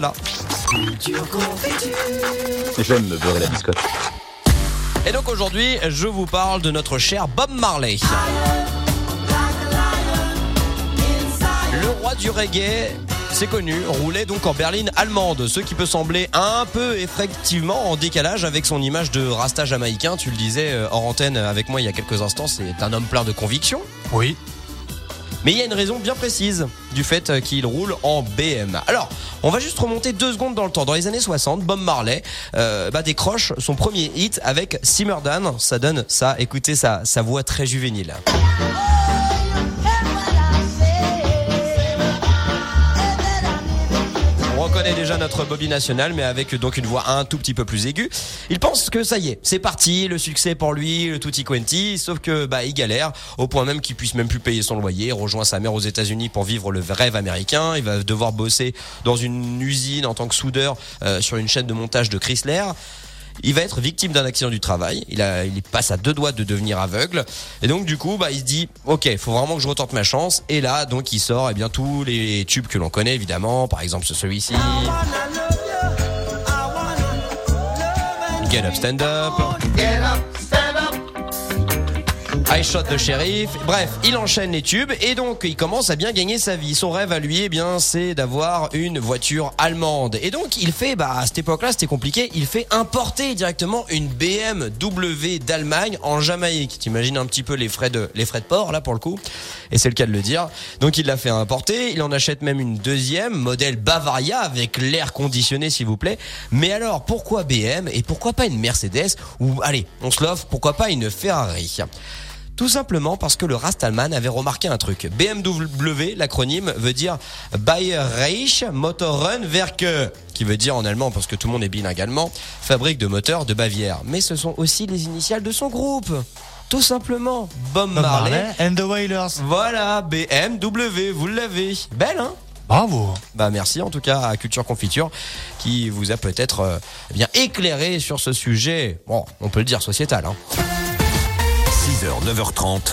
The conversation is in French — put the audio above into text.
là. J'aime me beurrer la biscotte. Et donc aujourd'hui, je vous parle de notre cher Bob Marley. Le roi du reggae, c'est connu, roulait donc en berline allemande, ce qui peut sembler un peu effectivement en décalage avec son image de rasta jamaïcain. Tu le disais euh, hors antenne avec moi il y a quelques instants, c'est un homme plein de conviction. Oui. Mais il y a une raison bien précise du fait euh, qu'il roule en BM. Alors, on va juste remonter deux secondes dans le temps. Dans les années 60, Bob Marley euh, bah, décroche son premier hit avec Simmerdan. Ça donne ça, écoutez sa, sa voix très juvénile. Reconnaît déjà notre Bobby national, mais avec donc une voix un tout petit peu plus aiguë. Il pense que ça y est, c'est parti, le succès pour lui, le tutti quanti, sauf que bah il galère au point même qu'il puisse même plus payer son loyer. Il rejoint sa mère aux États-Unis pour vivre le rêve américain. Il va devoir bosser dans une usine en tant que soudeur euh, sur une chaîne de montage de Chrysler. Il va être victime d'un accident du travail. Il, il passe à deux doigts de devenir aveugle. Et donc, du coup, bah, il se dit, OK, faut vraiment que je retente ma chance. Et là, donc, il sort, eh bien, tous les tubes que l'on connaît, évidemment. Par exemple, celui-ci. Get up, stand up. I shot the sheriff. Bref, il enchaîne les tubes et donc il commence à bien gagner sa vie. Son rêve à lui, eh bien, c'est d'avoir une voiture allemande. Et donc il fait, bah à cette époque-là, c'était compliqué. Il fait importer directement une BMW d'Allemagne en Jamaïque. T'imagines un petit peu les frais de les frais de port là pour le coup? Et c'est le cas de le dire. Donc il l'a fait importer. Il en achète même une deuxième modèle Bavaria avec l'air conditionné, s'il vous plaît. Mais alors pourquoi BM et pourquoi pas une Mercedes? Ou allez, on se l'offre, pourquoi pas une Ferrari? Tout simplement parce que le Rastalman avait remarqué un truc. BMW, l'acronyme, veut dire Bayerisch Motorenwerke, qui veut dire en allemand, parce que tout le monde est bilingue allemand, fabrique de moteurs de Bavière. Mais ce sont aussi les initiales de son groupe. Tout simplement, Bob, Bob Marley. Marley and the Wailers. Voilà, BMW, vous l'avez. Belle, hein? Bravo. bah merci en tout cas à Culture Confiture qui vous a peut-être euh, eh bien éclairé sur ce sujet. Bon, on peut le dire sociétal. Hein. 6h, 9h30,